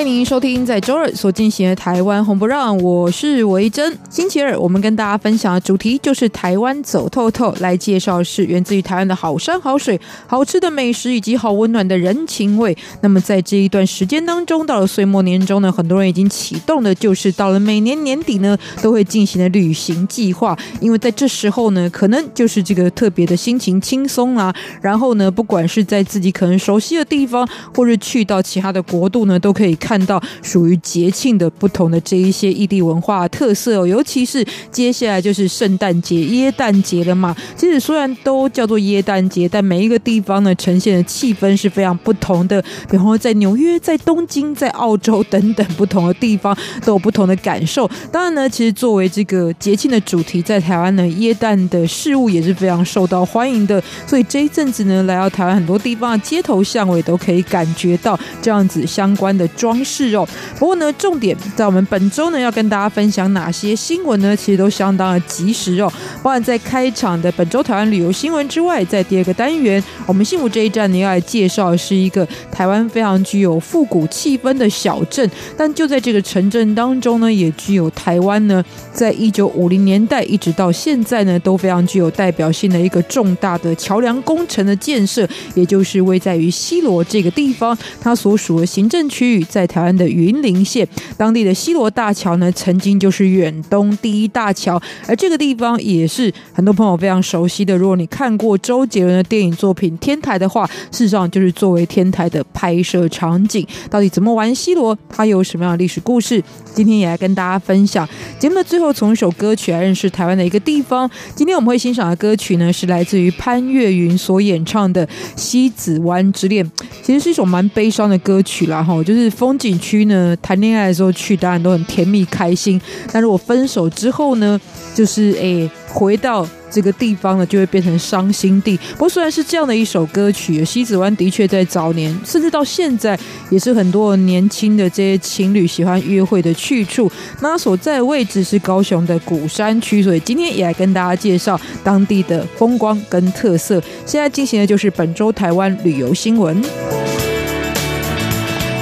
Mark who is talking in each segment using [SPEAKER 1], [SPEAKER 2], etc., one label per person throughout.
[SPEAKER 1] 欢迎收听在周二所进行的台湾红不让，我是维珍。星期二我们跟大家分享的主题就是台湾走透透，来介绍是源自于台湾的好山好水、好吃的美食以及好温暖的人情味。那么在这一段时间当中，到了岁末年终呢，很多人已经启动的，就是到了每年年底呢都会进行的旅行计划。因为在这时候呢，可能就是这个特别的心情轻松啊，然后呢，不管是在自己可能熟悉的地方，或是去到其他的国度呢，都可以。看看到属于节庆的不同的这一些异地文化特色哦，尤其是接下来就是圣诞节、耶诞节了嘛。其实虽然都叫做耶诞节，但每一个地方呢，呈现的气氛是非常不同的。比方说在纽约、在东京、在澳洲等等不同的地方都有不同的感受。当然呢，其实作为这个节庆的主题，在台湾呢，耶诞的事物也是非常受到欢迎的。所以这一阵子呢，来到台湾很多地方的街头巷尾都可以感觉到这样子相关的装。是哦，不过呢，重点在我们本周呢要跟大家分享哪些新闻呢？其实都相当的及时哦。包含在开场的本周台湾旅游新闻之外，在第二个单元，我们幸福这一站呢要来介绍的是一个台湾非常具有复古气氛的小镇，但就在这个城镇当中呢，也具有台湾呢在一九五零年代一直到现在呢都非常具有代表性的一个重大的桥梁工程的建设，也就是位在于西螺这个地方，它所属的行政区域在。台湾的云林县当地的西螺大桥呢，曾经就是远东第一大桥，而这个地方也是很多朋友非常熟悉的。如果你看过周杰伦的电影作品《天台》的话，事实上就是作为《天台》的拍摄场景。到底怎么玩西螺？它有什么样的历史故事？今天也来跟大家分享。节目的最后，从一首歌曲来认识台湾的一个地方。今天我们会欣赏的歌曲呢，是来自于潘越云所演唱的《西子湾之恋》。其实是一首蛮悲伤的歌曲啦，哈，就是风景区呢，谈恋爱的时候去，当然都很甜蜜开心。但如果分手之后呢，就是诶，回到这个地方呢，就会变成伤心地。不过虽然是这样的一首歌曲，西子湾的确在早年，甚至到现在，也是很多年轻的这些情侣喜欢约会的去处。那所在位置是高雄的鼓山区，所以今天也来跟大家介绍当地的风光跟特色。现在进行的就是本周台湾旅游新闻。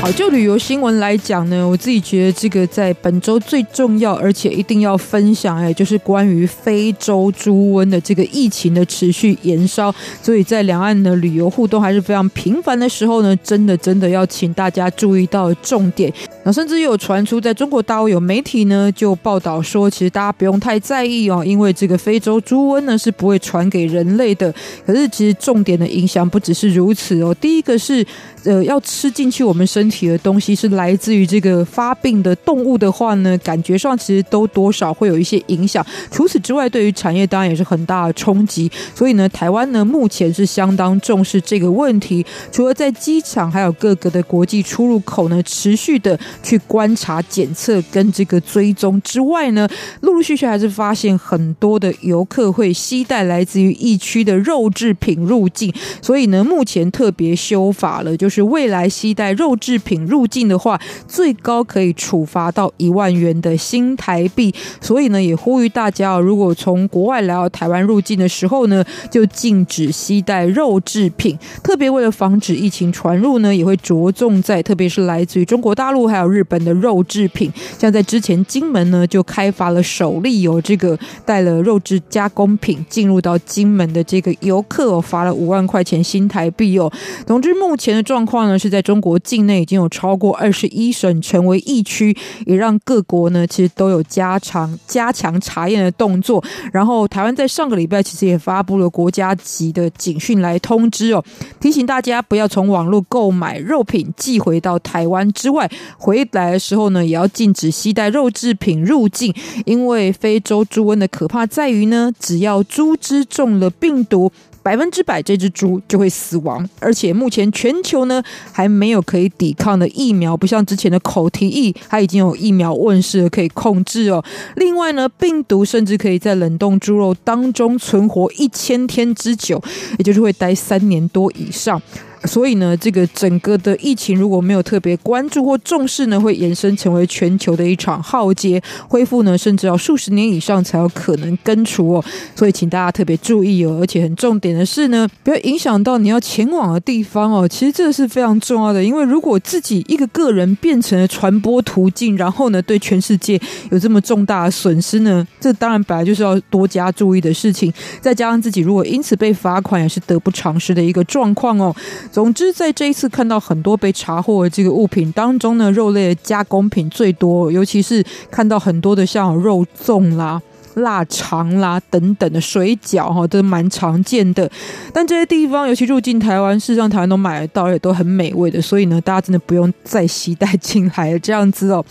[SPEAKER 1] 好，就旅游新闻来讲呢，我自己觉得这个在本周最重要，而且一定要分享，哎，就是关于非洲猪瘟的这个疫情的持续延烧。所以在两岸的旅游互动还是非常频繁的时候呢，真的真的要请大家注意到重点。那甚至有传出，在中国大陆有媒体呢就报道说，其实大家不用太在意哦，因为这个非洲猪瘟呢是不会传给人类的。可是其实重点的影响不只是如此哦，第一个是。呃，要吃进去我们身体的东西是来自于这个发病的动物的话呢，感觉上其实都多少会有一些影响。除此之外，对于产业当然也是很大的冲击。所以呢，台湾呢目前是相当重视这个问题，除了在机场还有各个的国际出入口呢持续的去观察、检测跟这个追踪之外呢，陆陆续续还是发现很多的游客会携带来自于疫区的肉制品入境。所以呢，目前特别修法了，就。是未来携带肉制品入境的话，最高可以处罚到一万元的新台币。所以呢，也呼吁大家，如果从国外来到台湾入境的时候呢，就禁止携带肉制品。特别为了防止疫情传入呢，也会着重在，特别是来自于中国大陆还有日本的肉制品。像在之前，金门呢就开发了首例有这个带了肉制加工品进入到金门的这个游客，罚了五万块钱新台币哦。总之，目前的状况呢是在中国境内已经有超过二十一省成为疫区，也让各国呢其实都有加强加强查验的动作。然后台湾在上个礼拜其实也发布了国家级的警讯来通知哦，提醒大家不要从网络购买肉品寄回到台湾之外，回来的时候呢也要禁止携带肉制品入境，因为非洲猪瘟的可怕在于呢，只要猪只中了病毒。百分之百这只猪就会死亡。而且目前全球呢还没有可以抵抗的疫苗，不像之前的口蹄疫，它已经有疫苗问世，可以控制哦。另外呢，病毒甚至可以在冷冻猪肉当中存活一千天之久，也就是会待三年多以上。所以呢，这个整个的疫情如果没有特别关注或重视呢，会延伸成为全球的一场浩劫，恢复呢甚至要数十年以上才有可能根除哦。所以请大家特别注意哦，而且很重点的是呢，不要影响到你要前往的地方哦。其实这是非常重要的，因为如果自己一个个人变成了传播途径，然后呢对全世界有这么重大的损失呢，这当然本来就是要多加注意的事情。再加上自己如果因此被罚款，也是得不偿失的一个状况哦。总之，在这一次看到很多被查获的这个物品当中呢，肉类的加工品最多，尤其是看到很多的像肉粽啦。腊肠啦等等的水饺哈都蛮常见的，但这些地方尤其入境台湾，事实上台湾都买得到，也都很美味的，所以呢，大家真的不用再携带进来了这样子哦。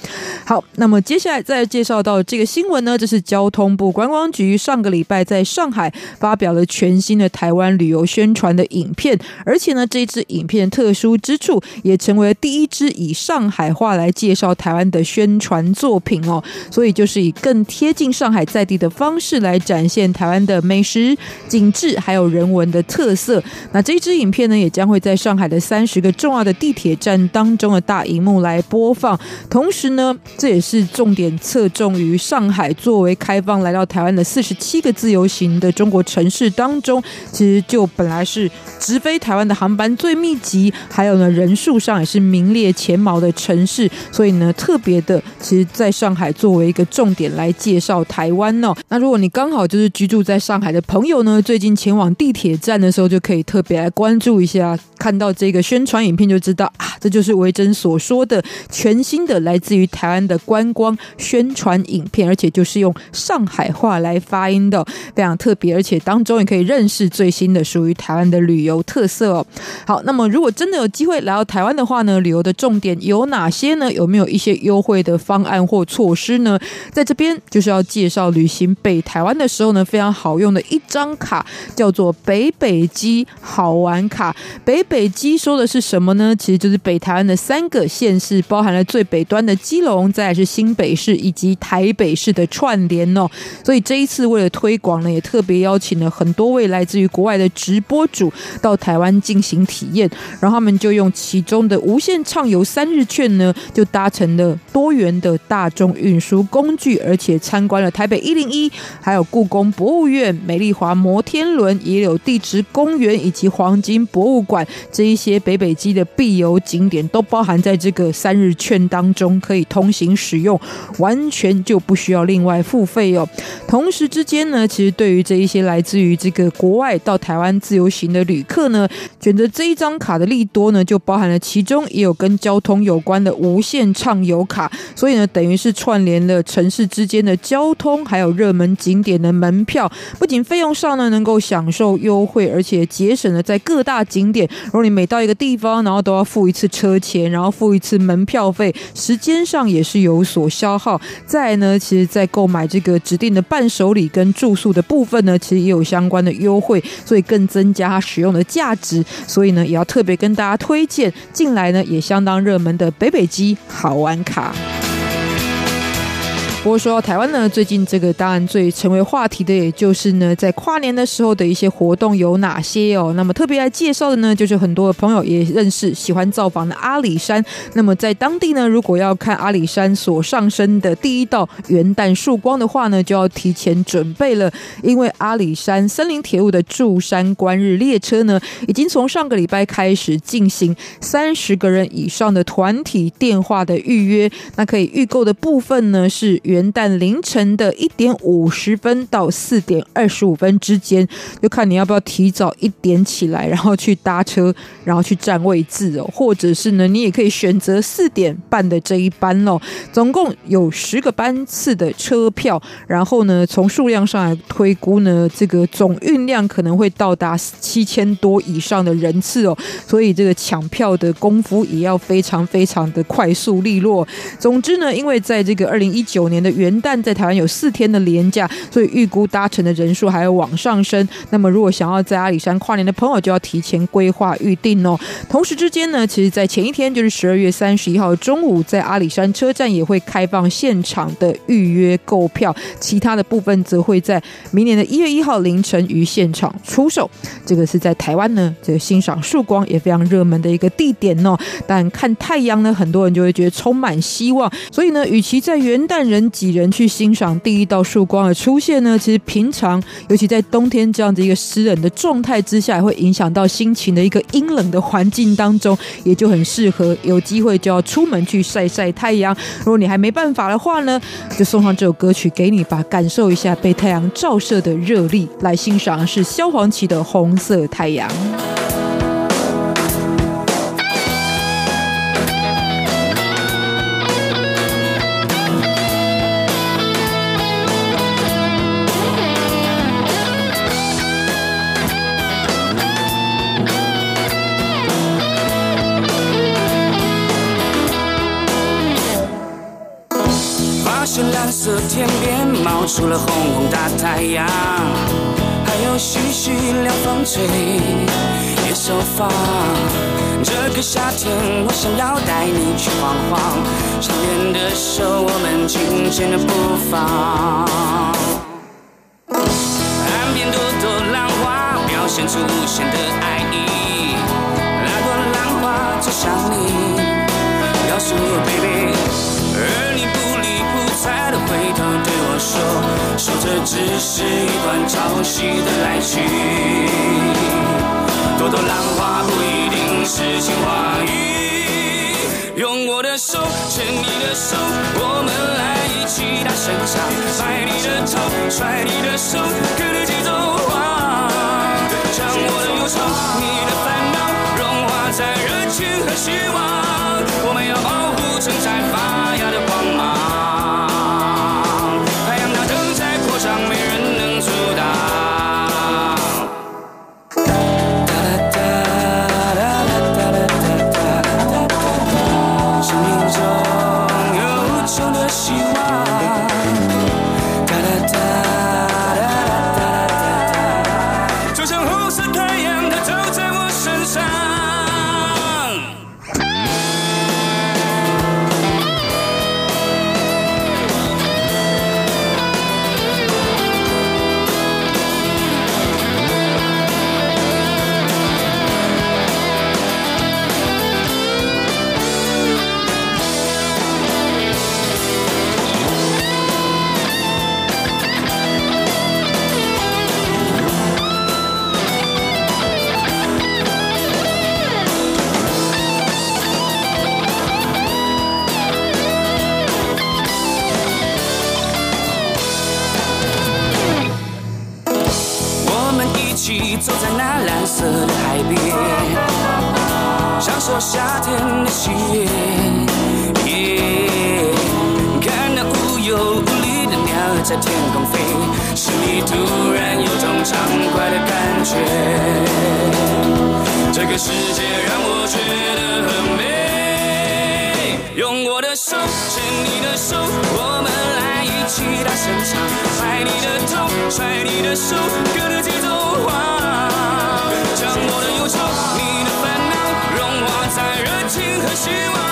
[SPEAKER 1] 好，那么接下来再介绍到这个新闻呢，这是交通部观光局上个礼拜在上海发表了全新的台湾旅游宣传的影片，而且呢，这支影片特殊之处也成为了第一支以上海话来介绍台湾的宣传作品哦，所以就是以更贴近上海在地。的方式来展现台湾的美食、景致还有人文的特色。那这支影片呢，也将会在上海的三十个重要的地铁站当中的大荧幕来播放。同时呢，这也是重点侧重于上海作为开放来到台湾的四十七个自由行的中国城市当中，其实就本来是直飞台湾的航班最密集，还有呢人数上也是名列前茅的城市。所以呢，特别的，其实在上海作为一个重点来介绍台湾那如果你刚好就是居住在上海的朋友呢，最近前往地铁站的时候，就可以特别来关注一下，看到这个宣传影片就知道啊，这就是维珍所说的全新的来自于台湾的观光宣传影片，而且就是用上海话来发音的，非常特别，而且当中也可以认识最新的属于台湾的旅游特色哦。好，那么如果真的有机会来到台湾的话呢，旅游的重点有哪些呢？有没有一些优惠的方案或措施呢？在这边就是要介绍旅行北台湾的时候呢，非常好用的一张卡，叫做北北基好玩卡。北北基说的是什么呢？其实就是北台湾的三个县市，包含了最北端的基隆，再来是新北市以及台北市的串联哦。所以这一次为了推广呢，也特别邀请了很多位来自于国外的直播主到台湾进行体验，然后他们就用其中的无限畅游三日券呢，就搭乘了多元的大众运输工具，而且参观了台北一零一。还有故宫博物院、美丽华摩天轮、野柳地质公园以及黄金博物馆这一些北北基的必游景点，都包含在这个三日券当中，可以通行使用，完全就不需要另外付费哦。同时之间呢，其实对于这一些来自于这个国外到台湾自由行的旅客呢，选择这一张卡的利多呢，就包含了其中也有跟交通有关的无限畅游卡，所以呢，等于是串联了城市之间的交通，还有热门。景点的门票不仅费用上呢能够享受优惠，而且节省了在各大景点，如果你每到一个地方，然后都要付一次车钱，然后付一次门票费，时间上也是有所消耗。再呢，其实，在购买这个指定的伴手礼跟住宿的部分呢，其实也有相关的优惠，所以更增加它使用的价值。所以呢，也要特别跟大家推荐近来呢也相当热门的北北基好玩卡。不过说到台湾呢，最近这个当然最成为话题的，也就是呢，在跨年的时候的一些活动有哪些哦？那么特别来介绍的呢，就是很多的朋友也认识、喜欢造访的阿里山。那么在当地呢，如果要看阿里山所上升的第一道元旦曙光的话呢，就要提前准备了，因为阿里山森林铁路的驻山观日列车呢，已经从上个礼拜开始进行三十个人以上的团体电话的预约，那可以预购的部分呢是。元旦凌晨的一点五十分到四点二十五分之间，就看你要不要提早一点起来，然后去搭车，然后去占位置哦，或者是呢，你也可以选择四点半的这一班哦。总共有十个班次的车票，然后呢，从数量上来推估呢，这个总运量可能会到达七千多以上的人次哦，所以这个抢票的功夫也要非常非常的快速利落。总之呢，因为在这个二零一九年。年的元旦在台湾有四天的连假，所以预估搭乘的人数还要往上升。那么如果想要在阿里山跨年的朋友，就要提前规划预定哦。同时之间呢，其实在前一天就是十二月三十一号中午，在阿里山车站也会开放现场的预约购票，其他的部分则会在明年的一月一号凌晨于现场出售。这个是在台湾呢，这个欣赏曙光也非常热门的一个地点哦。但看太阳呢，很多人就会觉得充满希望。所以呢，与其在元旦人几人去欣赏第一道曙光的出现呢，其实平常尤其在冬天这样子一个湿冷的状态之下，会影响到心情的一个阴冷的环境当中，也就很适合有机会就要出门去晒晒太阳。如果你还没办法的话呢，就送上这首歌曲给你吧，感受一下被太阳照射的热力，来欣赏是萧煌奇的《红色太
[SPEAKER 2] 阳》。除了红红大太阳，还有徐徐凉风吹，野兽放。这个夏天，我想要带你去晃晃，相牵的手，我们轻轻的步伐。岸边朵朵浪花，表现出无限的爱意。那朵浪花就像你，告诉我，baby。这只是一段潮汐的来去。朵朵浪花不一定是情话语，用我的手牵你的手，我们来一起大声唱，甩你的头，甩你的手，跟着节奏晃，将我的忧愁，你的烦恼，融化在热情和希望，我们要保护正在发芽的光芒。色的海边，享受夏天的喜悦，yeah, 看那无忧无虑的鸟儿在天空飞，心里突然有种畅快的感觉。这个世界让我觉得很美，用我的手牵你的手，我们来一起大声唱，拍你的头，甩你的手，跟着节奏晃，你的烦恼融化。在热情和希望，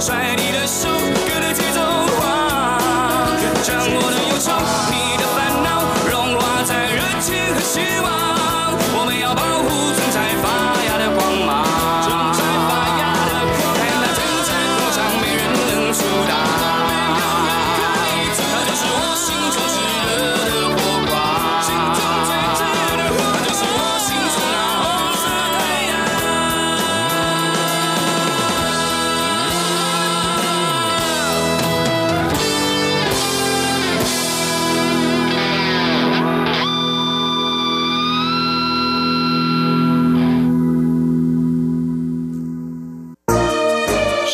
[SPEAKER 2] 甩你的手，跟着节奏晃，将我的忧愁，你的烦恼，融化在热情和希望，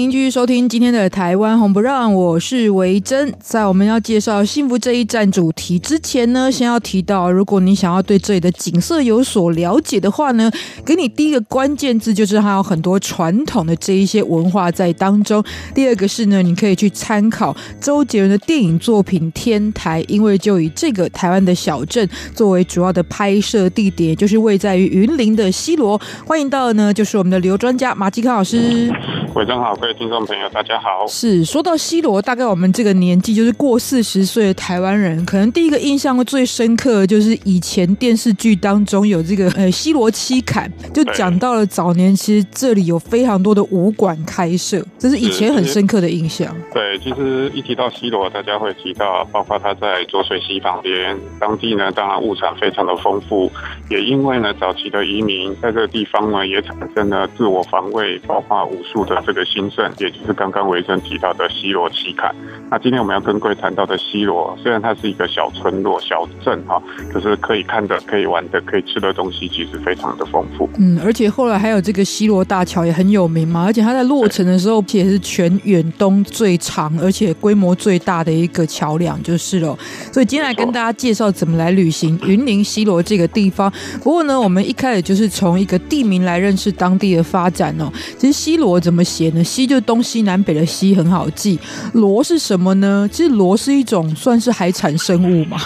[SPEAKER 1] 您继续收听今天的台湾红不让，我是维珍。在我们要介绍幸福这一站主题之前呢，先要提到，如果你想要对这里的景色有所了解的话呢，给你第一个关键字就是它有很多传统的这一些文化在当中。第二个是呢，你可以去参考周杰伦的电影作品《天台》，因为就以这个台湾的小镇作为主要的拍摄地点，就是位在于云林的西螺。欢迎到的呢，就是我们的旅游专家马继康老师。
[SPEAKER 3] 维珍好，听众朋友，大家好。
[SPEAKER 1] 是说到西罗，大概我们这个年纪，就是过四十岁的台湾人，可能第一个印象最深刻的就是以前电视剧当中有这个呃西罗七砍，就讲到了早年其实这里有非常多的武馆开设，这是以前很深刻的印象。
[SPEAKER 3] 对，其实一提到西罗，大家会提到，包括他在浊水溪旁边，当地呢当然物产非常的丰富，也因为呢早期的移民在这个地方呢也产生了自我防卫，包括武术的。这个兴盛，也就是刚刚维珍提到的西螺七砍。那今天我们要跟各位谈到的西罗，虽然它是一个小村落、小镇哈，可是可以看的、可以玩的、可以吃的东西，其实非常的丰富。
[SPEAKER 1] 嗯，而且后来还有这个西罗大桥也很有名嘛，而且它在落成的时候也是全远东最长，而且规模最大的一个桥梁，就是了。所以今天来跟大家介绍怎么来旅行云林西罗这个地方。不过呢，我们一开始就是从一个地名来认识当地的发展哦。其实西罗怎么？写呢？西就是东西南北的西，很好记。螺是什么呢？其实螺是一种算是海产生物嘛。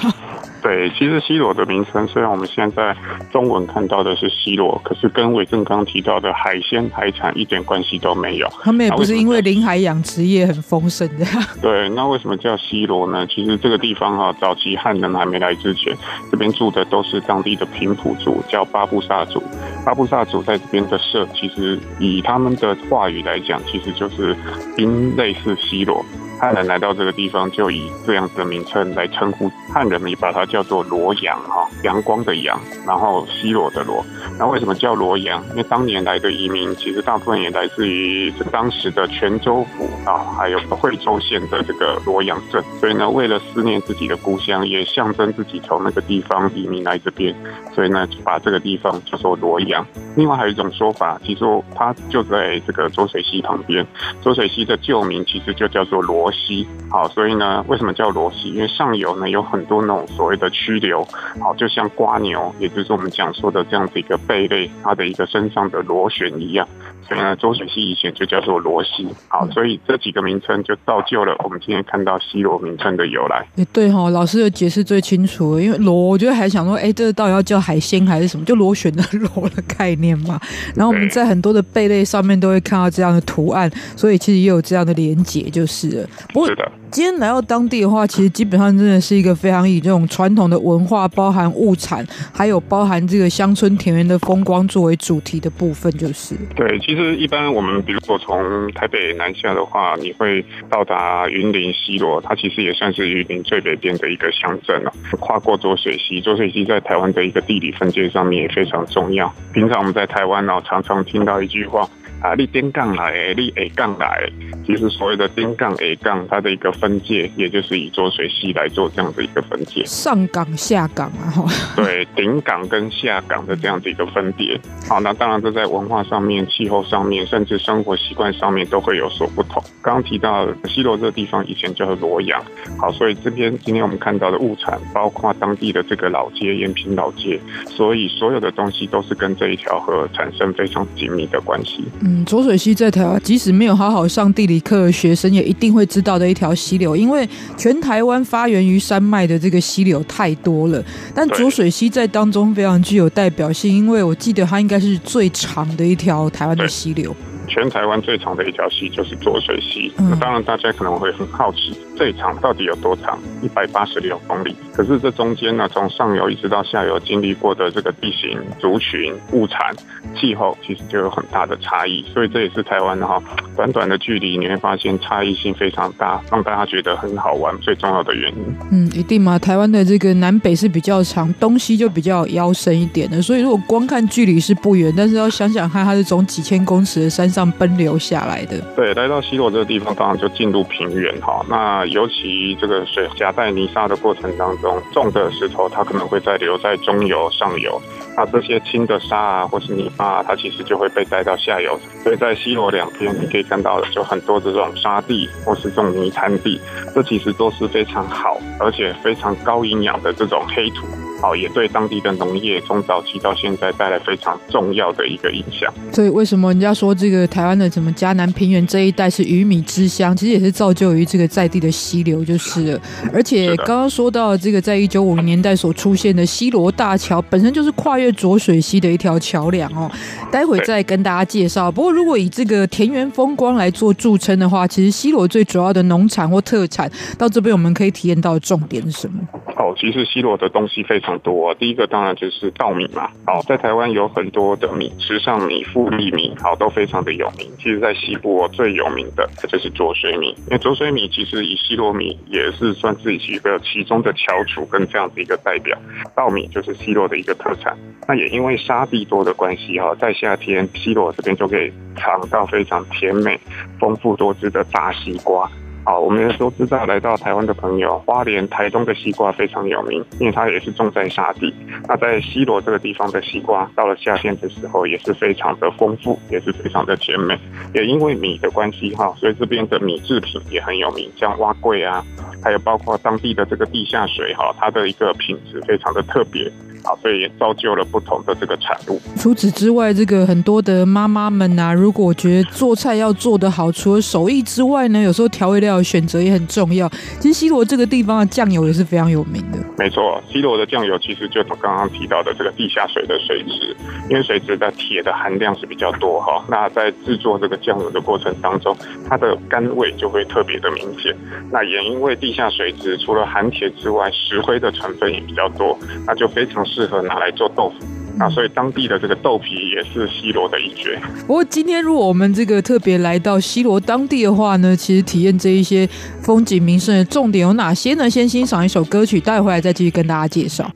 [SPEAKER 3] 对，其实西螺的名称，虽然我们现在中文看到的是西螺，可是跟伟正刚提到的海鲜海产一点关系都没有。
[SPEAKER 1] 他们也不是因为临海养殖业很丰盛的。
[SPEAKER 3] 对，那为什么叫西螺呢？其实这个地方哈，早期汉人还没来之前，这边住的都是当地的平埔族，叫巴布萨族。巴布萨族在这边的社，其实以他们的话语来讲，其实就是因类似西螺。汉人来到这个地方，就以这样子的名称来称呼。汉人们也把它叫做罗阳哈，阳光的阳，然后西罗的罗。那为什么叫罗阳？因为当年来的移民，其实大部分也来自于当时的泉州府啊，还有惠州县的这个罗阳镇。所以呢，为了思念自己的故乡，也象征自己从那个地方移民来这边，所以呢，就把这个地方叫做罗阳。另外还有一种说法，其实它就在这个浊水溪旁边。浊水溪的旧名其实就叫做罗溪。好，所以呢，为什么叫螺溪？因为上游呢有很多那种所谓的曲流，好，就像瓜牛，也就是我们讲说的这样子一个贝类，它的一个身上的螺旋一样。所以呢，浊水溪以前就叫做罗西。好，所以这几个名称就造就了我们今天看到西罗名称的由来。
[SPEAKER 1] 也对哈，老师的解释最清楚，因为罗，我觉得还想说，哎，这个到底要叫海鲜还是什么？就螺旋的螺的概念嘛。然后我们在很多的贝类上面都会看到这样的图案，所以其实也有这样的连结，就是了。不过，是的。今天来到当地的话，其实基本上真的是一个非常以这种传统的文化，包含物产，还有包含这个乡村田园的风光作为主题的部分，就是。
[SPEAKER 3] 对，其实一般我们比如说从台北南下的话，你会到达云林西螺，它其实也算是云林最北边的一个乡镇了。跨过浊水溪，浊水溪在台湾的一个地理分界上面也非常重要。平常我们在台湾呢，常常听到一句话。啊，你顶杠来，你 A 杠来，其实所谓的顶港、下港，它的一个分界，也就是以浊水溪来做这样的一个分界。
[SPEAKER 1] 上港、下港啊，
[SPEAKER 3] 对，顶港跟下港的这样的一个分别。好，那当然这在文化上面、气候上面，甚至生活习惯上面都会有所不同。刚刚提到西螺这个地方以前叫做罗阳，好，所以这边今天我们看到的物产，包括当地的这个老街延平老街，所以所有的东西都是跟这一条河产生非常紧密的关系。
[SPEAKER 1] 嗯。嗯，浊水溪在台湾，即使没有好好上地理课的学生，也一定会知道的一条溪流，因为全台湾发源于山脉的这个溪流太多了。但浊水溪在当中非常具有代表性，因为我记得它应该是最长的一条台湾的溪流。
[SPEAKER 3] 全台湾最长的一条溪就是浊水溪。那当然，大家可能会很好奇，这一长到底有多长？一百八十六公里。可是这中间呢，从上游一直到下游，经历过的这个地形、族群、物产、气候，其实就有很大的差异。所以这也是台湾哈，短短的距离，你会发现差异性非常大，让大家觉得很好玩。最重要的原因，
[SPEAKER 1] 嗯，一定嘛。台湾的这个南北是比较长，东西就比较腰深一点的。所以如果光看距离是不远，但是要想想看，它是从几千公尺的山上奔流下来的。
[SPEAKER 3] 对，来到西螺这个地方，当然就进入平原哈。那尤其这个水夹带泥沙的过程当中，重的石头它可能会在留在中游、上游。那这些轻的沙啊，或是泥巴啊，它其实就会被带到下游。所以在西螺两边，你可以看到的就很多这种沙地或是这种泥滩地，这其实都是非常好而且非常高营养的这种黑土。好，也对当地的农业从早期到现在带来非常重要的一个影响。
[SPEAKER 1] 所以为什么人家说这个台湾的什么嘉南平原这一带是鱼米之乡？其实也是造就于这个在地的溪流就是了。而且刚刚说到这个，在一九五零年代所出现的西罗大桥，本身就是跨越浊水溪的一条桥梁哦。待会再跟大家介绍。不过如果以这个田园风光来做著称的话，其实西罗最主要的农产或特产，到这边我们可以体验到的重点是什么？
[SPEAKER 3] 哦，其实西罗的东西非常多。第一个当然就是稻米嘛。好，在台湾有很多的米，池上米、富力米，好，都非常的有名。其实，在西部最有名的就是浊水米，因为浊水米其实以西螺米也是算是一个其中的翘楚跟这样子一个代表。稻米就是西螺的一个特产。那也因为沙地多的关系哈，在夏天西螺这边就可以尝到非常甜美、丰富多汁的大西瓜。好，我们都知道，来到台湾的朋友，花莲、台东的西瓜非常有名，因为它也是种在沙地。那在西螺这个地方的西瓜，到了夏天的时候，也是非常的丰富，也是非常的甜美。也因为米的关系哈，所以这边的米制品也很有名，像碗粿啊，还有包括当地的这个地下水哈，它的一个品质非常的特别。啊，所以也造就了不同的这个产物。
[SPEAKER 1] 除此之外，这个很多的妈妈们啊，如果觉得做菜要做得好，除了手艺之外呢，有时候调味料选择也很重要。其实西罗这个地方的酱油也是非常有名的。
[SPEAKER 3] 没错，西罗的酱油其实就从刚刚提到的这个地下水的水质，因为水质的铁的含量是比较多哈。那在制作这个酱油的过程当中，它的甘味就会特别的明显。那也因为地下水质除了含铁之外，石灰的成分也比较多，那就非常。适合拿来做豆腐啊，所以当地的这个豆皮也是西罗的一绝。
[SPEAKER 1] 不过今天如果我们这个特别来到西罗当地的话呢，其实体验这一些风景名胜的重点有哪些呢？先欣赏一首歌曲，带回来再继续跟大家介
[SPEAKER 4] 绍。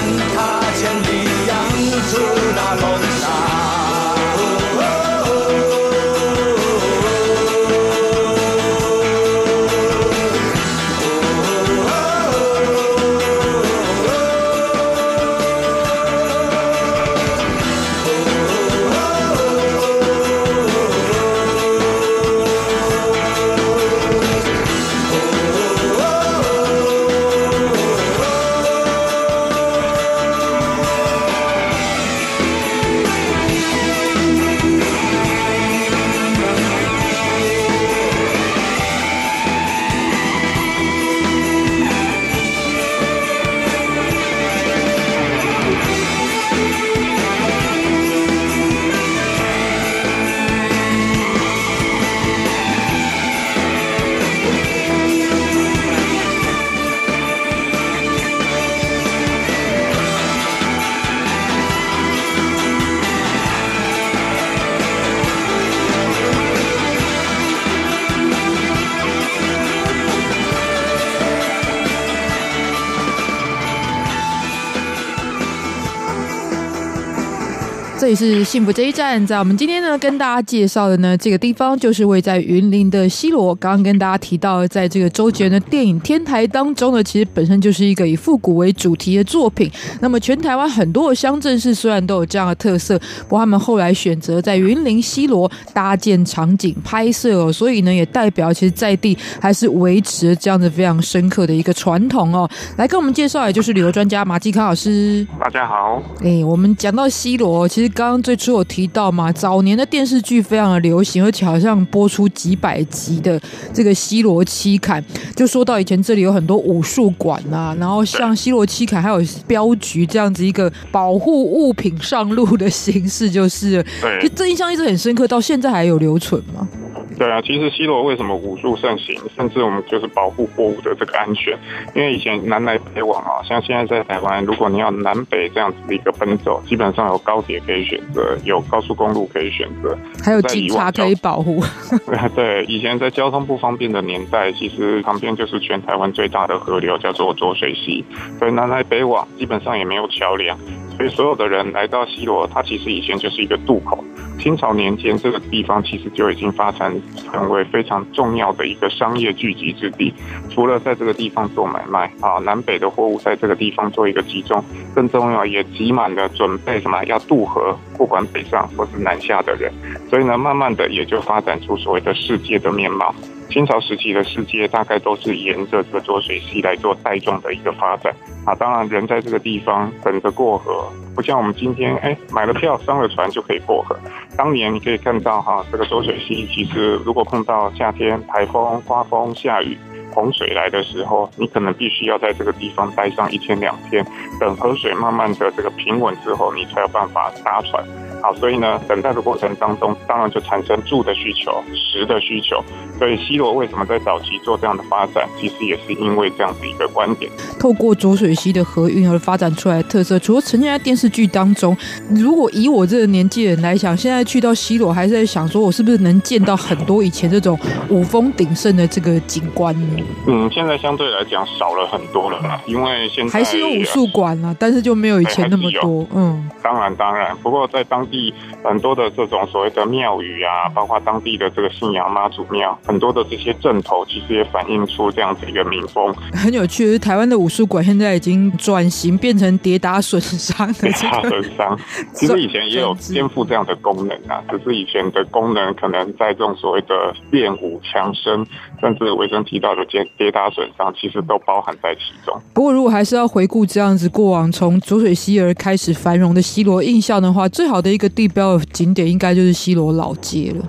[SPEAKER 4] 问他千里扬州那老。这里是
[SPEAKER 1] 幸福这一站，在我们今天呢，跟大家介绍的呢，这个地方就是位在云林的西罗。刚刚跟大家提到，在这个周杰伦的电影《天台》当中呢，其实本身就是一个以复古为主题的作品。那么，全台湾很多的乡镇市虽然都有这样的特色，不过他们后来选择在云林西罗搭建场景拍摄哦，所以呢，也代表其实在地还是维持这样子非常深刻的一个传统哦。来跟我们介绍，也就是旅游专家马继康老师。
[SPEAKER 3] 大家好。
[SPEAKER 1] 哎，我们讲到西罗，其实。刚刚最初有提到嘛，早年的电视剧非常的流行，而且好像播出几百集的这个《西罗七砍》，就说到以前这里有很多武术馆啊，然后像《西罗七砍》还有镖局这样子一个保护物品上路的形式，就是，就这印象一直很深刻，到现在还有留存吗？
[SPEAKER 3] 对啊，其实西罗为什么武术盛行，甚至我们就是保护货物的这个安全，因为以前南来北往啊，像现在在台湾，如果你要南北这样子的一个奔走，基本上有高铁可以选择，有高速公路可以选择，
[SPEAKER 1] 还有警察可以保护。
[SPEAKER 3] 对，以前在交通不方便的年代，其实旁边就是全台湾最大的河流，叫做浊水溪，所以南来北往基本上也没有桥梁，所以所有的人来到西罗，它其实以前就是一个渡口。清朝年间，这个地方其实就已经发展成为非常重要的一个商业聚集之地。除了在这个地方做买卖啊，南北的货物在这个地方做一个集中，更重要也挤满了准备什么要渡河，不管北上或是南下的人。所以呢，慢慢的也就发展出所谓的世界的面貌。清朝时期的世界大概都是沿着这个浊水溪来做带状的一个发展啊。当然，人在这个地方等着过河，不像我们今天哎买了票上了船就可以过河。当年你可以看到哈，这个浊水溪其实如果碰到夏天台风、刮风、下雨、洪水来的时候，你可能必须要在这个地方待上一天两天，等河水慢慢的这个平稳之后，你才有办法搭船。好，所以呢，等待的过程当中，当然就产生住的需求、食的需求。所以西螺为什么在早期做这样的发展，其实也是因为这样子一个观点。
[SPEAKER 1] 透过浊水溪的河运而发展出来的特色，除了呈现在电视剧当中，如果以我这个年纪人来讲，现在去到西螺，还是在想说，我是不是能见到很多以前这种五峰鼎盛的这个景观呢？
[SPEAKER 3] 嗯，现在相对来讲少了很多了啦，因为现在
[SPEAKER 1] 还是有武术馆啊，但是就没有以前那么多。嗯，
[SPEAKER 3] 当然当然，不过在当地很多的这种所谓的庙宇啊，包括当地的这个信仰妈祖庙，很多的这些阵头，其实也反映出这样子一个民风。
[SPEAKER 1] 很有趣台湾的武术馆现在已经转型变成跌打损伤的、这个。
[SPEAKER 3] 跌打损伤，其实以前也有肩负这样的功能啊，只是以前的功能可能在这种所谓的练武强身，甚至维珍提到的跌跌打损伤，其实都包含在其中。
[SPEAKER 1] 不过，如果还是要回顾这样子过往从浊水溪而开始繁荣的西螺印象的话，最好的一个地标景点应该就是西螺老街了。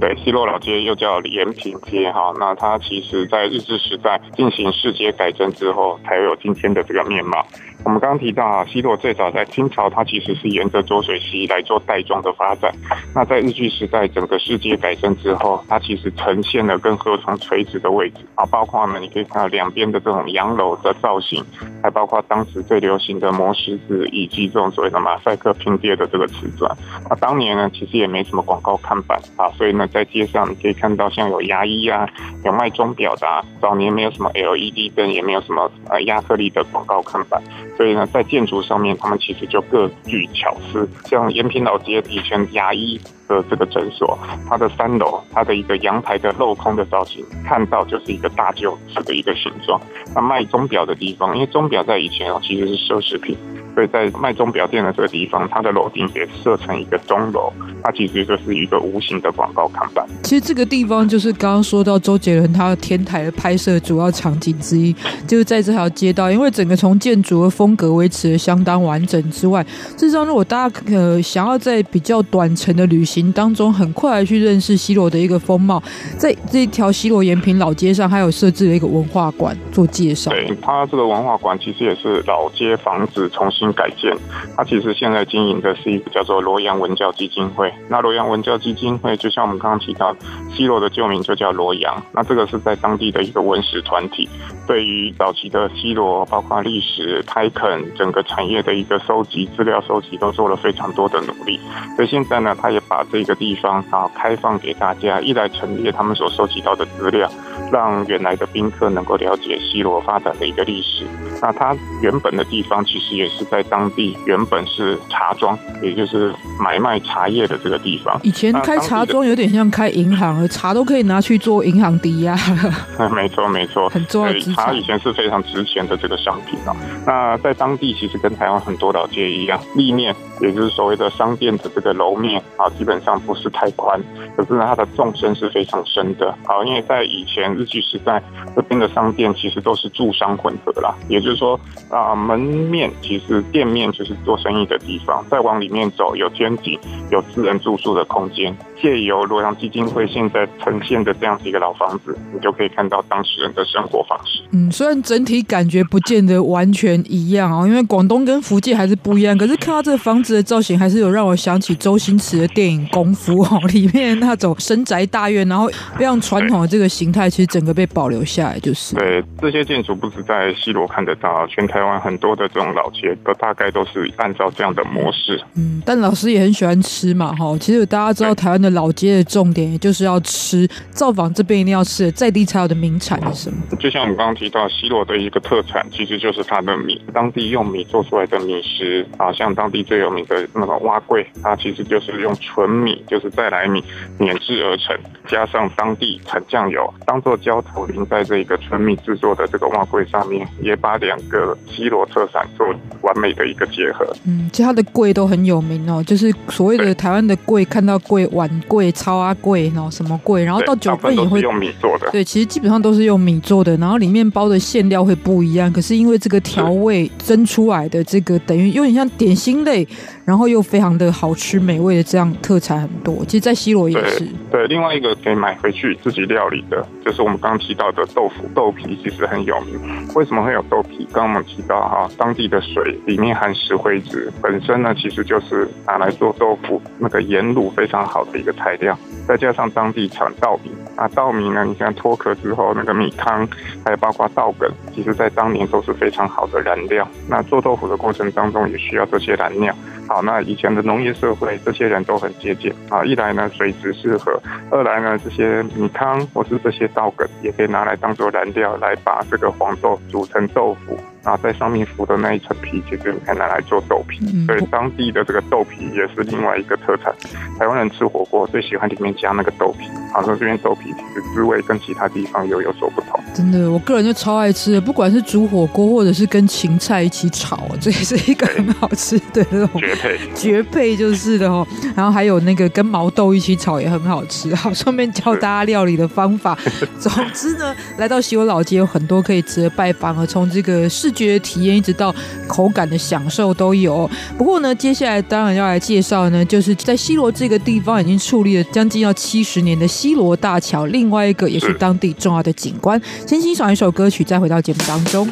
[SPEAKER 3] 对，西洛老街又叫延平街哈，那它其实在日治时代进行世街改正之后，才有今天的这个面貌。我们刚刚提到啊，西洛最早在清朝，它其实是沿着浊水溪来做带状的发展。那在日据时代，整个世界改正之后，它其实呈现了跟河床垂直的位置啊，包括呢，你可以看到两边的这种洋楼的造型，还包括当时最流行的磨石子以及这种所谓的马赛克拼接的这个瓷砖。那当年呢，其实也没什么广告看板啊，所以呢，在街上你可以看到像有牙医啊，有卖钟表的啊，早年没有什么 LED 灯，也没有什么呃亚克力的广告看板。所以呢，在建筑上面，他们其实就各具巧思。像延平老街以前牙医的这个诊所，它的三楼，它的一个阳台的镂空的造型，看到就是一个大臼齿的一个形状。那卖钟表的地方，因为钟表在以前哦，其实是奢侈品。所以在卖钟表店的这个地方，它的楼顶也设成一个钟楼，它其实就是一个无形的广告看板。
[SPEAKER 1] 其实这个地方就是刚刚说到周杰伦他天台的拍摄主要场景之一，就是在这条街道，因为整个从建筑的风格维持的相当完整之外，事实上如果大家呃想要在比较短程的旅行行当中很快去认识西罗的一个风貌，在这一条西罗延平老街上还有设置了一个文化馆做介绍。
[SPEAKER 3] 对，它这个文化馆其实也是老街房子重新。改建，它其实现在经营的是一个叫做罗阳文教基金会。那罗阳文教基金会，就像我们刚刚提到，西罗的旧名就叫罗阳。那这个是在当地的一个文史团体，对于早期的西罗，包括历史、开垦整个产业的一个收集资料收集，都做了非常多的努力。所以现在呢，他也把这个地方啊开放给大家，一来陈列他们所收集到的资料，让原来的宾客能够了解西罗发展的一个历史。那他原本的地方其实也是在当地原本是茶庄，也就是买卖茶叶的这个地方。
[SPEAKER 1] 以前开茶庄有点像开银行，茶都可以拿去做银行抵押。
[SPEAKER 3] 没错没错，
[SPEAKER 1] 很重要的资产。
[SPEAKER 3] 茶以前是非常值钱的这个商品啊。那在当地其实跟台湾很多老街一样，立面也就是所谓的商店的这个楼面啊，基本上不是太宽，可是呢它的纵深是非常深的啊。因为在以前日据时代，这边的商店其实都是住商混合啦，也就是说啊门面其实店面就是做生意的地方，再往里面走有天井，有私人住宿的空间。借由洛阳基金会现在呈现的这样子一个老房子，你就可以看到当时人的生活方式。
[SPEAKER 1] 嗯，虽然整体感觉不见得完全一样哦，因为广东跟福建还是不一样。可是看到这个房子的造型，还是有让我想起周星驰的电影《功夫》哦，里面那种深宅大院，然后非常传统的这个形态，其实整个被保留下来，就是。
[SPEAKER 3] 对，这些建筑不止在西罗看得到，全台湾很多的这种老街都大概都是按照这样的模式。
[SPEAKER 1] 嗯，但老师也很喜欢吃嘛，哈，其实大家知道台湾的。老街的重点，也就是要吃。造访这边一定要吃的在地才有的名产是什么？
[SPEAKER 3] 就像我们刚刚提到，西螺的一个特产，其实就是它的米，当地用米做出来的米食啊，像当地最有名的那个碗粿，它其实就是用纯米，就是再来米碾制而成，加上当地产酱油，当做浇头淋在这个纯米制作的这个蛙柜上面，也把两个西螺特产做完美的一个结合。
[SPEAKER 1] 嗯，其他的柜都很有名哦，就是所谓的台湾的柜，看到柜碗。柜、超阿柜，然后什么柜，然后到九份也会
[SPEAKER 3] 用米做的。
[SPEAKER 1] 对，其实基本上都是用米做的，然后里面包的馅料会不一样。可是因为这个调味蒸出来的这个，等于有点像点心类，然后又非常的好吃美味的这样特产很多。其实，在西罗也是
[SPEAKER 3] 对。对，另外一个可以买回去自己料理的，就是我们刚刚提到的豆腐，豆皮其实很有名。为什么会有豆皮？刚刚我们提到哈，当地的水里面含石灰质，本身呢其实就是拿来做豆腐那个盐卤非常好的一个。材料，再加上当地产稻米啊，稻米呢，你像脱壳之后那个米糠，还有包括稻梗，其实在当年都是非常好的燃料。那做豆腐的过程当中也需要这些燃料。好，那以前的农业社会，这些人都很节俭啊。一来呢，水质适合；二来呢，这些米糠或是这些稻梗也可以拿来当做燃料，来把这个黄豆煮成豆腐。然后在上面浮的那一层皮，其实可以拿来做豆皮。
[SPEAKER 1] 嗯
[SPEAKER 3] 所以当地的这个豆皮也是另外一个特产。台湾人吃火锅最喜欢里面加那个豆皮，好像这边豆皮其实滋味跟其他地方又有所不同。
[SPEAKER 1] 真的，我个人就超爱吃的，不管是煮火锅或者是跟芹菜一起炒，这也是一个很好吃的那种
[SPEAKER 3] 绝配。
[SPEAKER 1] 绝配就是的哦。然后还有那个跟毛豆一起炒也很好吃。好，顺便教大家料理的方法。总之呢，来到西螺老街有很多可以值得拜访和，从这个视觉体验一直到口感的享受都有。不过呢，接下来当然要来介绍呢，就是在西罗这个地方已经矗立了将近要七十年的西罗大桥，另外一个也是当地重要的景观。先欣赏一首歌曲，再回到节目当中。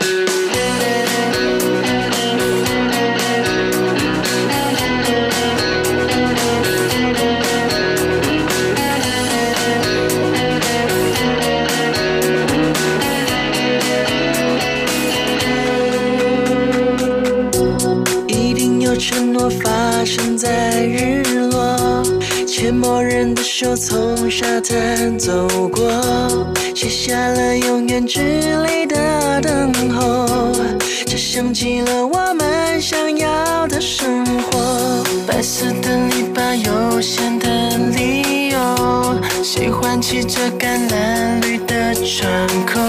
[SPEAKER 5] 手从沙滩走过，写下了永远距离的等候，这像极了我们想要的生活。白色的篱笆，悠闲的理由，喜欢骑着橄榄绿的窗口，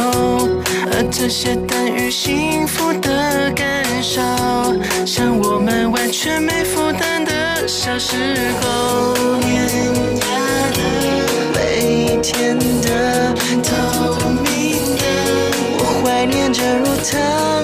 [SPEAKER 5] 而这些等于幸福的感受，像我们完全没负担的小时候。甜的，透明的，我怀念着如糖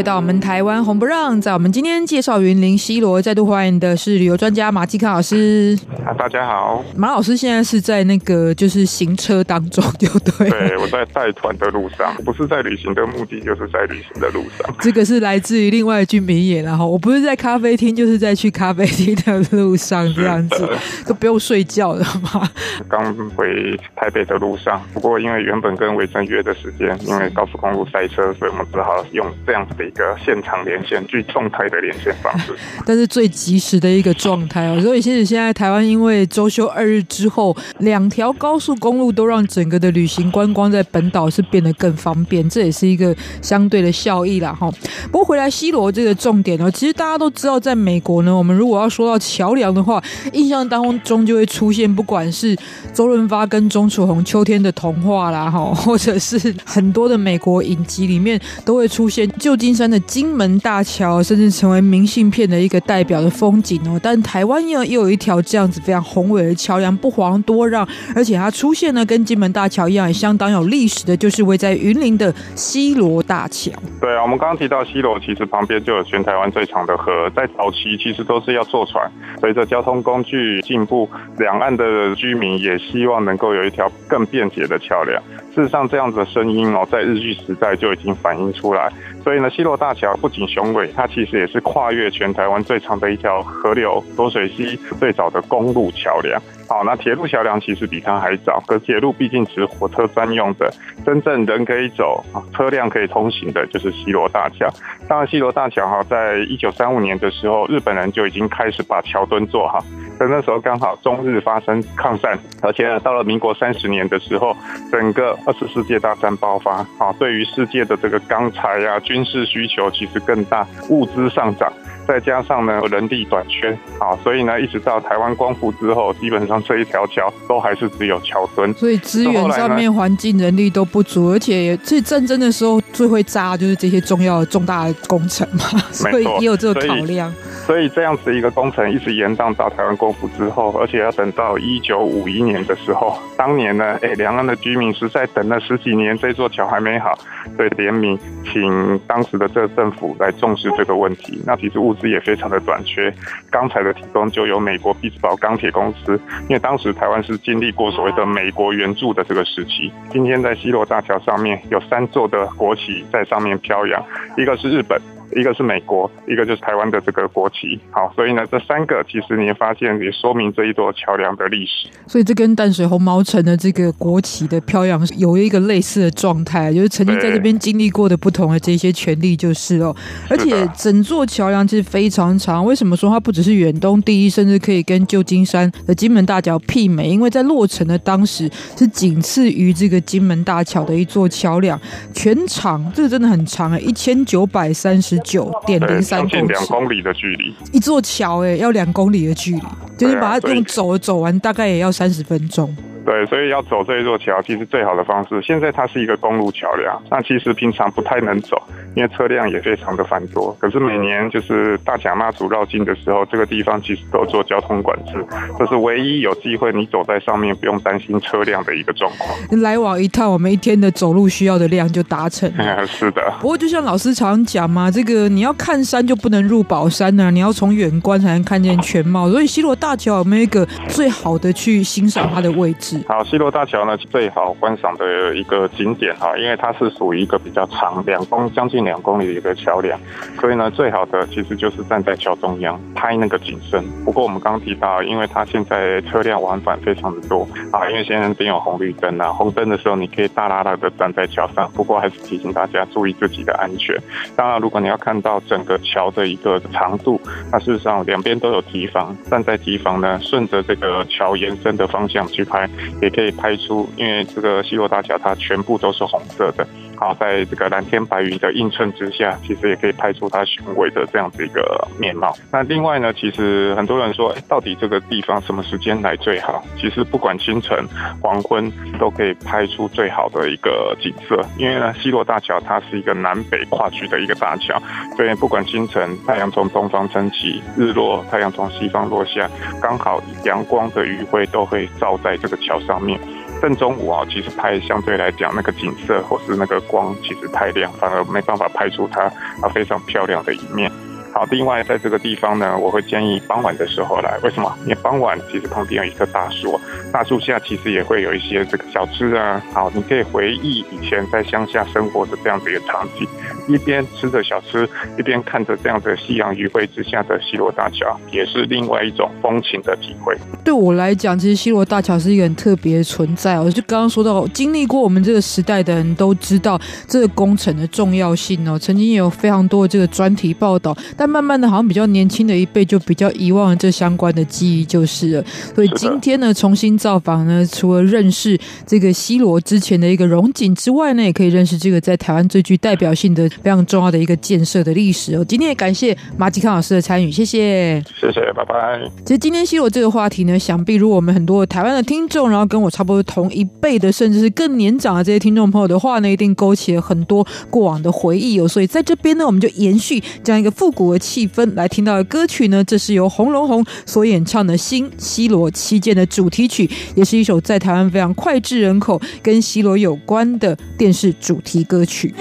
[SPEAKER 1] 回到我们台湾红不让。在我们今天介绍云林西罗，再度欢迎的是旅游专家马继康老师。
[SPEAKER 3] 啊，大家好，
[SPEAKER 1] 马老师现在是在那个就是行车当中，就对。
[SPEAKER 3] 对，我在带团的路上，不是在旅行的目的，就是在旅行的路上。
[SPEAKER 1] 这个是来自于另外一句名言，然后我不是在咖啡厅，就是在去咖啡厅的路上，这样子 都不用睡觉了嘛。
[SPEAKER 3] 刚回台北的路上，不过因为原本跟维珍约的时间，因为高速公路塞车，所以我们只好用这样子的一个现场连线，最动态的连线方式。
[SPEAKER 1] 但是最及时的一个状态哦，所以其实现在台湾因为周休二日之后，两条高速公路都让整个的旅行观光在本岛是变得更方便，这也是一个相对的效益啦哈。不过回来西罗这个重点哦，其实大家都知道，在美国呢，我们如果要说到桥梁的话，印象当中就会出现，不管是周润发跟钟楚红秋天的童话啦哈，或者是很多的美国影集里面都会出现旧金山山的金门大桥，甚至成为明信片的一个代表的风景哦。但台湾呢又有一条这样子非常宏伟的桥梁，不遑多让，而且它出现呢，跟金门大桥一样，也相当有历史的，就是位在云林的西罗大桥。
[SPEAKER 3] 对啊，我们刚刚提到西罗，其实旁边就有全台湾最长的河，在早期其实都是要坐船。随着交通工具进步，两岸的居民也希望能够有一条更便捷的桥梁。事实上，这样子的声音哦，在日据时代就已经反映出来。所以呢，西洛大桥不仅雄伟，它其实也是跨越全台湾最长的一条河流——浊水溪最早的公路桥梁。好，那铁路桥梁其实比它还早，可铁路毕竟只是火车专用的，真正人可以走、车辆可以通行的，就是西罗大桥。当然，西罗大桥哈，在一九三五年的时候，日本人就已经开始把桥墩做好。在那时候刚好中日发生抗战，而且，到了民国三十年的时候，整个二次世界大战爆发，啊，对于世界的这个钢材呀、军事需求其实更大，物资上涨。再加上呢，人力短缺，啊，所以呢，一直到台湾光复之后，基本上这一条桥都还是只有桥墩，
[SPEAKER 1] 所以资源上面、环境、人力都不足，而且最战争的时候最会扎就是这些重要的重大的工程嘛，所以也有这个考量。
[SPEAKER 3] 所以这样子一个工程一直延宕到台湾光复之后，而且要等到一九五一年的时候，当年呢，哎，两岸的居民实在等了十几年，这座桥还没好，所以联名请当时的这个政府来重视这个问题。那其实物资也非常的短缺，钢材的提供就由美国匹兹堡钢铁公司，因为当时台湾是经历过所谓的美国援助的这个时期。今天在西罗大桥上面有三座的国旗在上面飘扬，一个是日本。一个是美国，一个就是台湾的这个国旗。好，所以呢，这三个其实你会发现也说明这一座桥梁的历史。
[SPEAKER 1] 所以这跟淡水红毛城的这个国旗的飘扬有一个类似的状态，就是曾经在这边经历过的不同的这些权利，就是哦。而且整座桥梁其实非常长。为什么说它不只是远东第一，甚至可以跟旧金山的金门大桥媲美？因为在落成的当时是仅次于这个金门大桥的一座桥梁，全长这个真的很长啊，一千九百三十。九点零三公里，两
[SPEAKER 3] 公里的距离。
[SPEAKER 1] 一座桥哎，要两公里的距离，就是把它用走走完，大概也要三十分钟。
[SPEAKER 3] 对，所以要走这一座桥，其实最好的方式。现在它是一个公路桥梁，那其实平常不太能走，因为车辆也非常的繁多。可是每年就是大甲妈祖绕境的时候，这个地方其实都做交通管制，这是唯一有机会你走在上面不用担心车辆的一个状况。
[SPEAKER 1] 来往一趟，我们一天的走路需要的量就达成了。
[SPEAKER 3] 是的。
[SPEAKER 1] 不过就像老师常讲嘛，这个你要看山就不能入宝山呢、啊，你要从远观才能看见全貌。所以西螺大桥有没有一个最好的去欣赏它的位置？
[SPEAKER 3] 好，西螺大桥呢，最好观赏的一个景点哈，因为它是属于一个比较长，两公将近两公里的一个桥梁，所以呢，最好的其实就是站在桥中央拍那个景深。不过我们刚刚提到，因为它现在车辆往返非常的多啊，因为现在这边有红绿灯啊，红灯的时候你可以大拉拉的站在桥上，不过还是提醒大家注意自己的安全。当然，如果你要看到整个桥的一个长度，那事实上两边都有堤防，站在堤防呢，顺着这个桥延伸的方向去拍，也可以。拍出，因为这个西罗大桥它全部都是红色的，好，在这个蓝天白云的映衬之下，其实也可以拍出它雄伟的这样子一个面貌。那另外呢，其实很多人说，哎，到底这个地方什么时间来最好？其实不管清晨、黄昏，都可以拍出最好的一个景色。因为呢，西洛大桥它是一个南北跨区的一个大桥，所以不管清晨太阳从东方升起，日落太阳从西方落下，刚好阳光的余晖都会照在这个桥上面。正中午啊，其实拍相对来讲那个景色或是那个光其实太亮，反而没办法拍出它啊非常漂亮的一面。好，另外在这个地方呢，我会建议傍晚的时候来。为什么？因为傍晚其实旁边有一棵大树，大树下其实也会有一些这个小吃啊。好，你可以回忆以前在乡下生活的这样子一个场景，一边吃着小吃，一边看着这样的夕阳余晖之下的西罗大桥，也是另外一种风情的体会。
[SPEAKER 6] 对我来讲，其实西罗大桥是一个很特别的存在。我就刚刚说到，经历过我们这个时代的人都知道这个工程的重要性哦。曾经也有非常多的这个专题报道。但慢慢的，好像比较年轻的一辈就比较遗忘了这相关的记忆，就是了。所以今天呢，重新造访呢，除了认识这个西罗之前的一个荣景之外呢，也可以认识这个在台湾最具代表性的、非常重要的一个建设的历史哦。今天也感谢马吉康老师的参与，谢谢，
[SPEAKER 3] 谢谢，拜拜。
[SPEAKER 6] 其实今天西罗这个话题呢，想必如果我们很多台湾的听众，然后跟我差不多同一辈的，甚至是更年长的这些听众朋友的话呢，一定勾起了很多过往的回忆哦。所以在这边呢，我们就延续这样一个复古的。气氛来听到的歌曲呢，这是由洪荣宏所演唱的《新西罗七剑》的主题曲，也是一首在台湾非常脍炙人口、跟西罗有关的电视主题歌曲。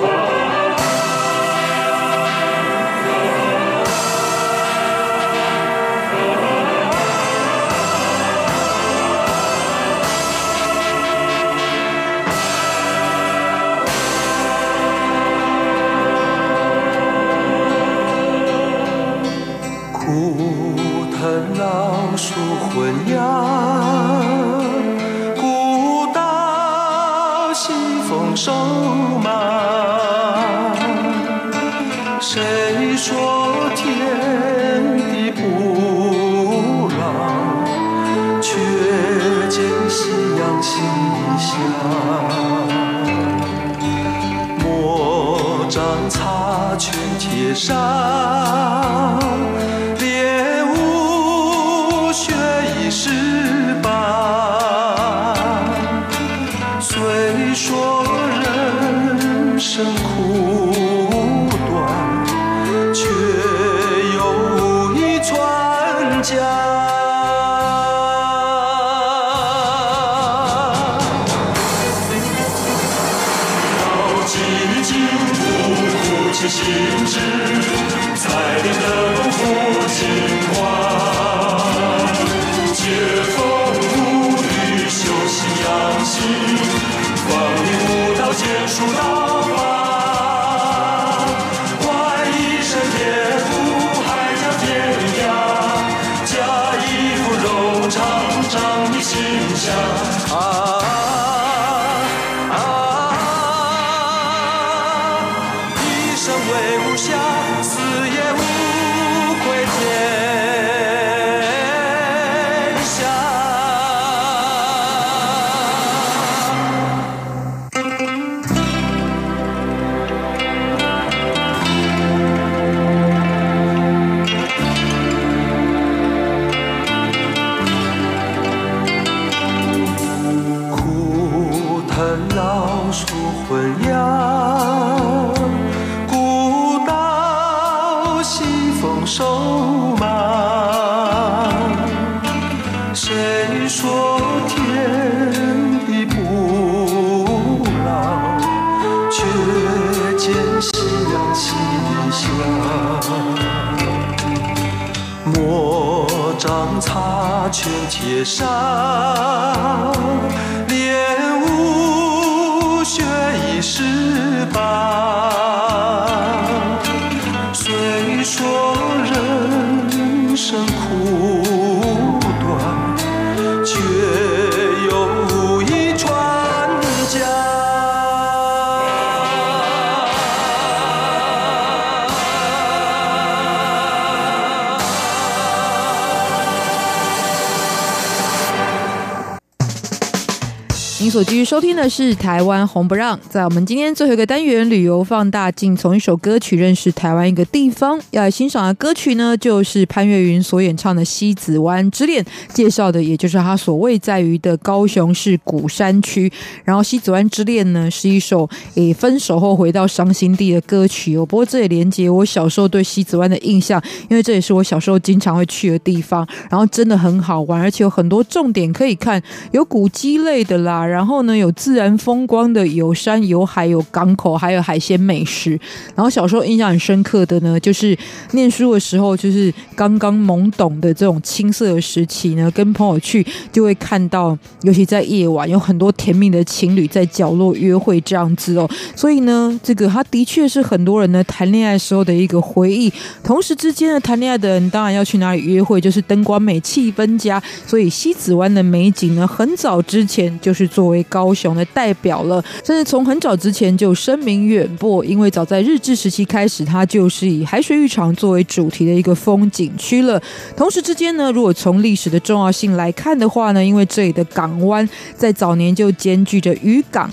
[SPEAKER 6] 收听的是台湾红不让，在我们今天最后一个单元旅游放大镜，从一首歌曲认识台湾一个地方。要来欣赏的歌曲呢，就是潘越云所演唱的《西子湾之恋》，介绍的也就是他所位在于的高雄市鼓山区。然后《西子湾之恋》呢，是一首诶分手后回到伤心地的歌曲哦。不过这也连接我小时候对西子湾的印象，因为这也是我小时候经常会去的地方。然后真的很好玩，而且有很多重点可以看，有古迹类的啦。
[SPEAKER 1] 然后呢有自然风光的，有山有海有港口，还有海鲜美食。然后小时候印象很深刻的呢，就是念书的时候，就是刚刚懵懂的这种青涩的时期呢，跟朋友去就会看到，尤其在夜晚，有很多甜蜜的情侣在角落约会这样子哦。所以呢，这个他的确是很多人呢谈恋爱时候的一个回忆。同时之间呢，谈恋爱的人当然要去哪里约会，就是灯光美、气氛佳。所以西子湾的美景呢，很早之前就是作为高雄的代表了，甚至从很早之前就声名远播。因为早在日治时期开始，它就是以海水浴场作为主题的一个风景区了。同时之间呢，如果从历史的重要性来看的话呢，因为这里的港湾在早年就兼具着渔港。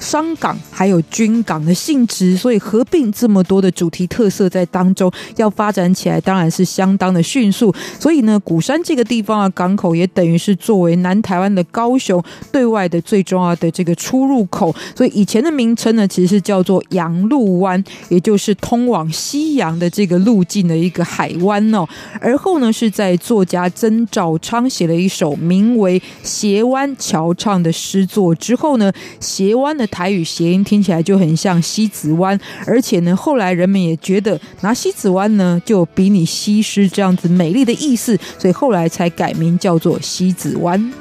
[SPEAKER 1] 商港还有军港的性质，所以合并这么多的主题特色在当中，要发展起来当然是相当的迅速。所以呢，鼓山这个地方的港口也等于是作为南台湾的高雄对外的最重要的这个出入口。所以以前的名称呢，其实是叫做洋路湾，也就是通往西洋的这个路径的一个海湾哦。而后呢，是在作家曾兆昌写了一首名为《斜湾桥唱》的诗作之后呢，斜湾的。台语谐音听起来就很像西子湾，而且呢，后来人们也觉得拿西子湾呢，就比你西施这样子美丽的意思，所以后来才改名叫做西子湾。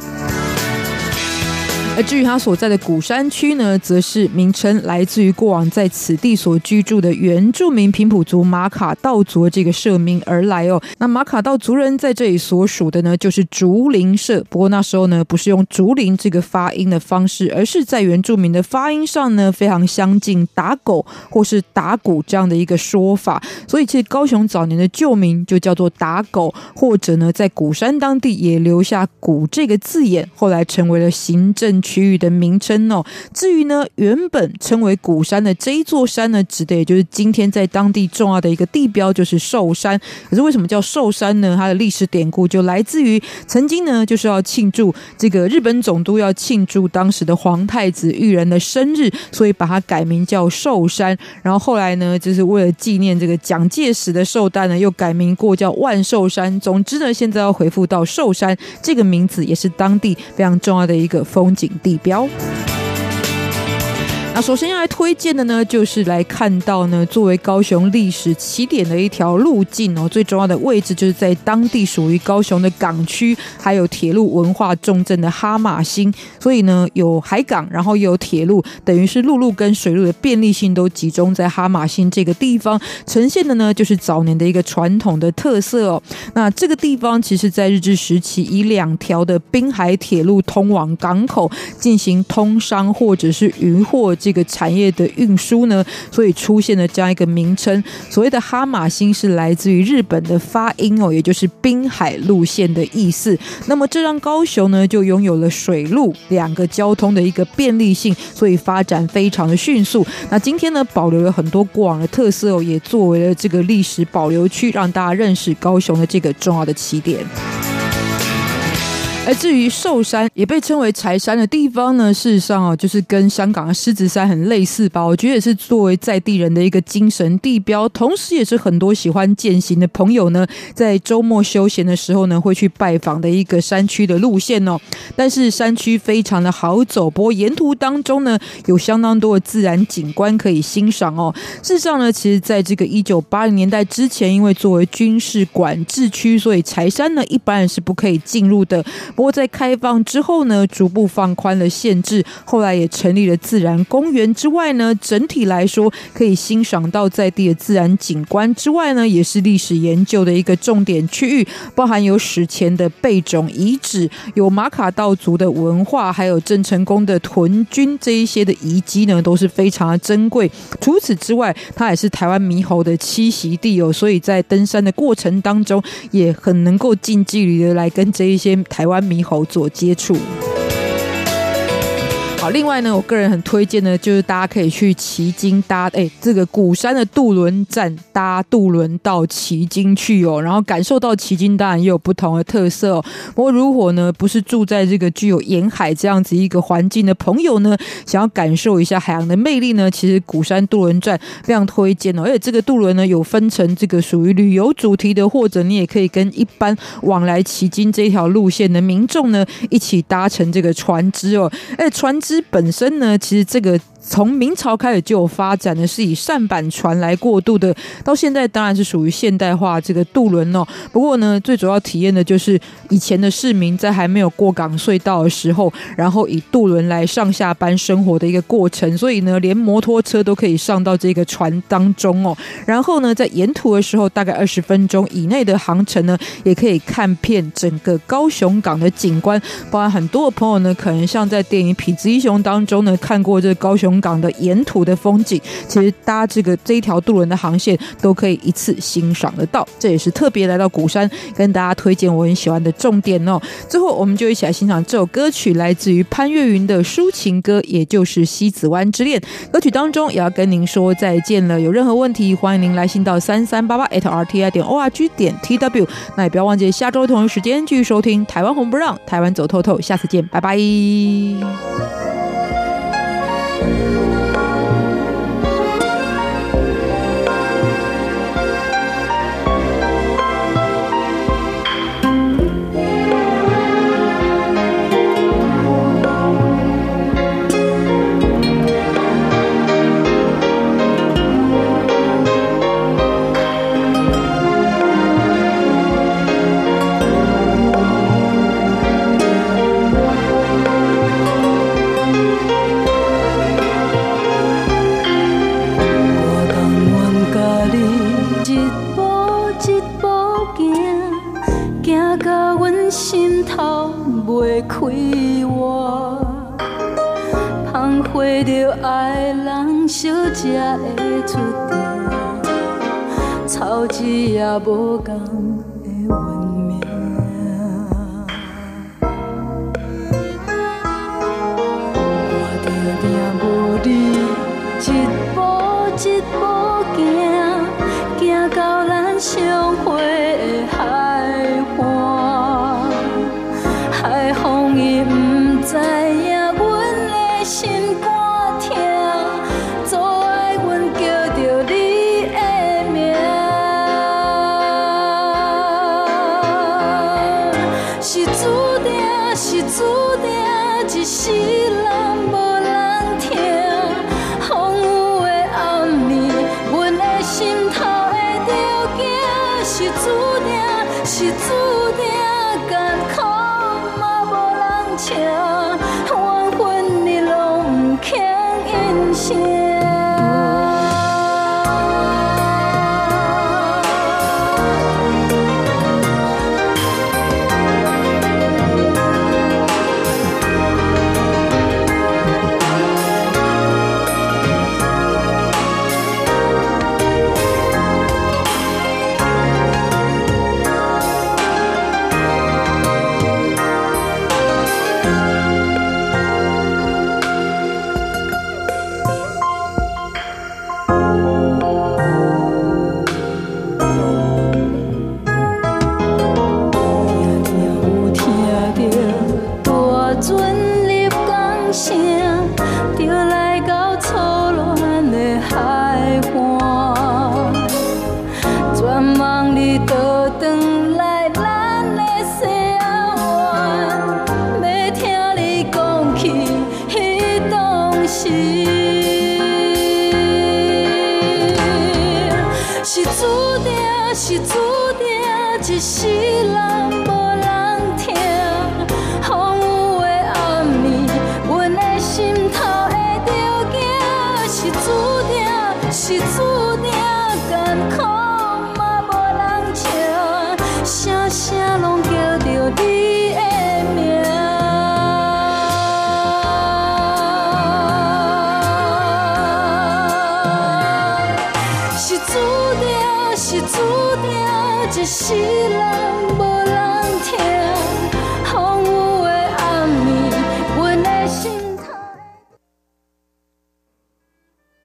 [SPEAKER 1] 而至于他所在的鼓山区呢，则是名称来自于过往在此地所居住的原住民平埔族马卡道族这个社名而来哦。那马卡道族人在这里所属的呢，就是竹林社。不过那时候呢，不是用竹林这个发音的方式，而是在原住民的发音上呢，非常相近，打狗或是打鼓这样的一个说法。所以其实高雄早年的旧名就叫做打狗，或者呢，在鼓山当地也留下“鼓”这个字眼，后来成为了行政区域的名称哦。至于呢，原本称为鼓山的这一座山呢，指的也就是今天在当地重要的一个地标，就是寿山。可是为什么叫寿山呢？它的历史典故就来自于曾经呢，就是要庆祝这个日本总督要庆祝当时的皇太子裕仁的生日，所以把它改名叫寿山。然后后来呢，就是为了纪念这个蒋介石的寿诞呢，又改名过叫万寿山。总之呢，现在要回复到寿山这个名字，也是当地非常重要的一个风景地标。那首先要来推荐的呢，就是来看到呢，作为高雄历史起点的一条路径哦，最重要的位置就是在当地属于高雄的港区，还有铁路文化重镇的哈玛星。所以呢，有海港，然后又有铁路，等于是陆路跟水路的便利性都集中在哈玛星这个地方，呈现的呢，就是早年的一个传统的特色哦。那这个地方其实，在日治时期，以两条的滨海铁路通往港口进行通商或者是渔获。这个产业的运输呢，所以出现了这样一个名称。所谓的哈马星是来自于日本的发音哦，也就是滨海路线的意思。那么这让高雄呢，就拥有了水陆两个交通的一个便利性，所以发展非常的迅速。那今天呢，保留了很多过往的特色哦，也作为了这个历史保留区，让大家认识高雄的这个重要的起点。而至于寿山，也被称为柴山的地方呢，事实上哦，就是跟香港的狮子山很类似吧。我觉得也是作为在地人的一个精神地标，同时也是很多喜欢健行的朋友呢，在周末休闲的时候呢，会去拜访的一个山区的路线哦。但是山区非常的好走，不过沿途当中呢，有相当多的自然景观可以欣赏哦。事实上呢，其实在这个一九八零年代之前，因为作为军事管制区，所以柴山呢，一般人是不可以进入的。不过在开放之后呢，逐步放宽了限制，后来也成立了自然公园之外呢，整体来说可以欣赏到在地的自然景观之外呢，也是历史研究的一个重点区域，包含有史前的贝种遗址，有马卡道族的文化，还有郑成功的屯军这一些的遗迹呢，都是非常的珍贵。除此之外，它也是台湾猕猴的栖息地哦，所以在登山的过程当中，也很能够近距离的来跟这一些台湾。猕猴做接触。另外呢，我个人很推荐呢，就是大家可以去旗津搭哎这个鼓山的渡轮站搭渡轮到旗津去哦，然后感受到旗津当然也有不同的特色哦。不过如果呢不是住在这个具有沿海这样子一个环境的朋友呢，想要感受一下海洋的魅力呢，其实鼓山渡轮站非常推荐哦。而且这个渡轮呢有分成这个属于旅游主题的，或者你也可以跟一般往来旗津这条路线的民众呢一起搭乘这个船只哦。而且船只本身呢，其实这个。从明朝开始就有发展的，是以舢板船来过渡的，到现在当然是属于现代化这个渡轮哦。不过呢，最主要体验的就是以前的市民在还没有过港隧道的时候，然后以渡轮来上下班生活的一个过程。所以呢，连摩托车都可以上到这个船当中哦。然后呢，在沿途的时候，大概二十分钟以内的航程呢，也可以看遍整个高雄港的景观。包含很多的朋友呢，可能像在电影《痞子英雄》当中呢，看过这个高雄。港的沿途的风景，其实搭这个这一条渡轮的航线都可以一次欣赏得到。这也是特别来到鼓山跟大家推荐我很喜欢的重点哦。最后，我们就一起来欣赏这首歌曲，来自于潘越云的抒情歌，也就是《西子湾之恋》。歌曲当中也要跟您说再见了。有任何问题，欢迎您来信到三三八八 @rti 点 org 点 tw。那也不要忘记下周同一时间继续收听《台湾红不让》，台湾走透透。下次见，拜拜。
[SPEAKER 7] Thank you. 才会出头，草枝也无共。